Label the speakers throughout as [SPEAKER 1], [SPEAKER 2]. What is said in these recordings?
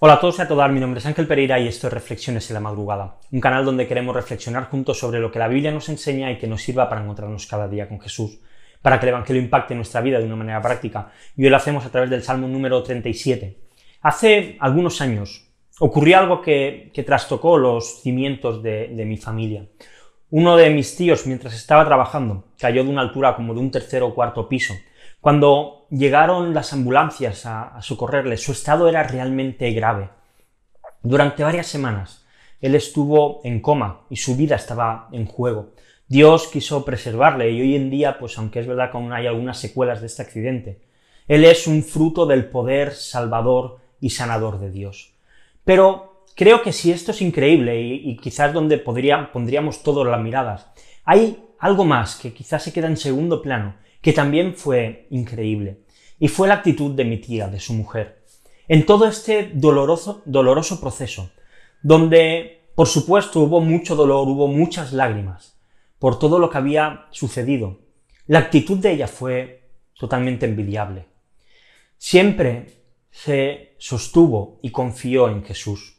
[SPEAKER 1] Hola a todos y a todas, mi nombre es Ángel Pereira y esto es Reflexiones en la Madrugada, un canal donde queremos reflexionar juntos sobre lo que la Biblia nos enseña y que nos sirva para encontrarnos cada día con Jesús, para que el Evangelio impacte nuestra vida de una manera práctica, y hoy lo hacemos a través del Salmo número 37. Hace algunos años ocurrió algo que, trastocó los cimientos de, mi familia. Uno de mis tíos, mientras estaba trabajando, cayó de una altura como de un tercer o cuarto piso, cuando llegaron las ambulancias a, socorrerle, su estado era realmente grave. Durante varias semanas él estuvo en coma y su vida estaba en juego. Dios quiso preservarle y hoy en día, pues aunque es verdad que aún hay algunas secuelas de este accidente, él es un fruto del poder salvador y sanador de Dios. Pero creo que si esto es increíble y, quizás donde pondríamos todas las miradas, hay algo más que quizás se queda en segundo plano que también fue increíble, y fue la actitud de mi tía, de su mujer. En todo este doloroso, doloroso proceso, donde, por supuesto, hubo mucho dolor, hubo muchas lágrimas, por todo lo que había sucedido, la actitud de ella fue totalmente envidiable. Siempre se sostuvo y confió en Jesús.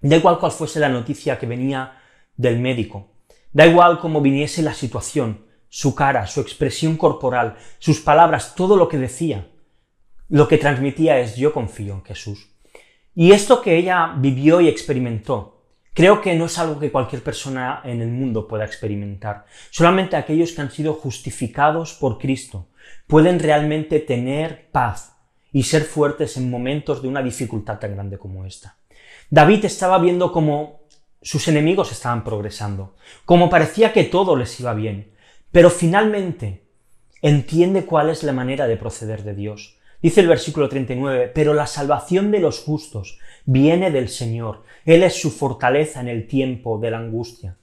[SPEAKER 1] Da igual cuál fuese la noticia que venía del médico, da igual cómo viniese la situación, su cara, su expresión corporal, sus palabras, todo lo que decía, lo que transmitía es yo confío en Jesús. Y esto que ella vivió y experimentó, creo que no es algo que cualquier persona en el mundo pueda experimentar. Solamente aquellos que han sido justificados por Cristo pueden realmente tener paz y ser fuertes en momentos de una dificultad tan grande como esta. David estaba viendo cómo sus enemigos estaban progresando, como parecía que todo les iba bien, pero finalmente entiende cuál es la manera de proceder de Dios. Dice el versículo 39, pero la salvación de los justos viene del Señor. Él es su fortaleza en el tiempo de la angustia.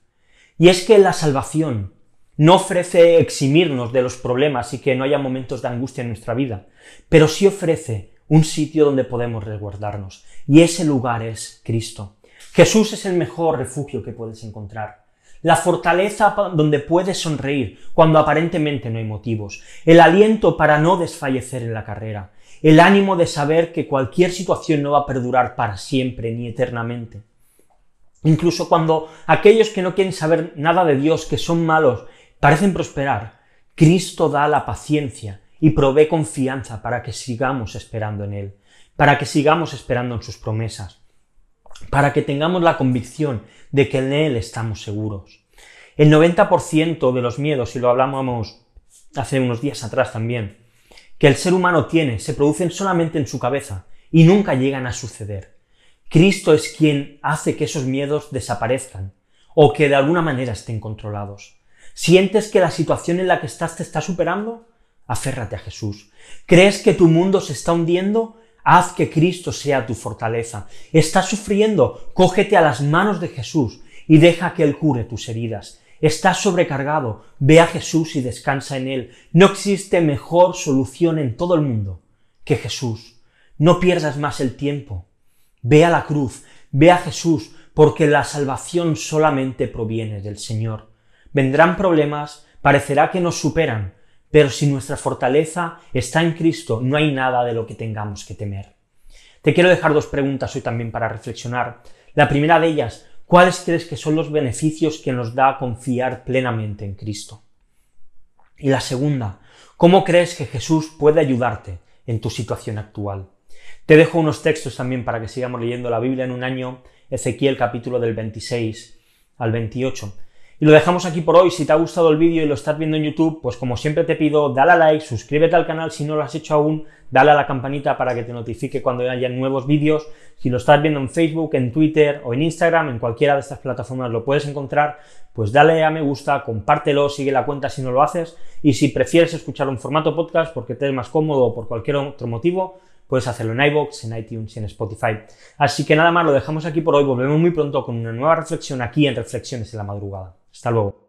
[SPEAKER 1] Y es que la salvación no ofrece eximirnos de los problemas y que no haya momentos de angustia en nuestra vida, pero sí ofrece un sitio donde podemos resguardarnos. Y ese lugar es Cristo. Jesús es el mejor refugio que puedes encontrar la fortaleza donde puedes sonreír cuando aparentemente no hay motivos, el aliento para no desfallecer en la carrera, el ánimo de saber que cualquier situación no va a perdurar para siempre ni eternamente. Incluso cuando aquellos que no quieren saber nada de Dios, que son malos, parecen prosperar, Cristo da la paciencia y provee confianza para que sigamos esperando en Él, para que sigamos esperando en sus promesas para que tengamos la convicción de que en Él estamos seguros. El 90% de los miedos, y lo hablamos hace unos días atrás también, que el ser humano tiene, se producen solamente en su cabeza y nunca llegan a suceder. Cristo es quien hace que esos miedos desaparezcan o que de alguna manera estén controlados. ¿Sientes que la situación en la que estás te está superando? Aférrate a Jesús. ¿Crees que tu mundo se está hundiendo? Haz que Cristo sea tu fortaleza. ¿Estás sufriendo? Cógete a las manos de Jesús y deja que Él cure tus heridas. Estás sobrecargado, ve a Jesús y descansa en Él. No existe mejor solución en todo el mundo que Jesús. No pierdas más el tiempo. Ve a la cruz, ve a Jesús, porque la salvación solamente proviene del Señor. Vendrán problemas, parecerá que nos superan, pero si nuestra fortaleza está en Cristo, no hay nada de lo que tengamos que temer. Te quiero dejar dos preguntas hoy también para reflexionar. La primera de ellas, ¿cuáles crees que son los beneficios que nos da confiar plenamente en Cristo? Y la segunda, ¿cómo crees que Jesús puede ayudarte en tu situación actual? Te dejo unos textos también para que sigamos leyendo la Biblia en un año, Ezequiel capítulo del 26 al 28. Y lo dejamos aquí por hoy. Si te ha gustado el vídeo y lo estás viendo en YouTube, pues como siempre te pido, dale a like, suscríbete al canal si no lo has hecho aún, dale a la campanita para que te notifique cuando haya nuevos vídeos. Si lo estás viendo en Facebook, en Twitter o en Instagram, en cualquiera de estas plataformas lo puedes encontrar, pues dale a me gusta, compártelo, sigue la cuenta si no lo haces. Y si prefieres escuchar un formato podcast porque te es más cómodo o por cualquier otro motivo, puedes hacerlo en iVoox, en iTunes y en Spotify. Así que nada más, lo dejamos aquí por hoy. Volvemos muy pronto con una nueva reflexión aquí en Reflexiones en la Madrugada. Hasta luego.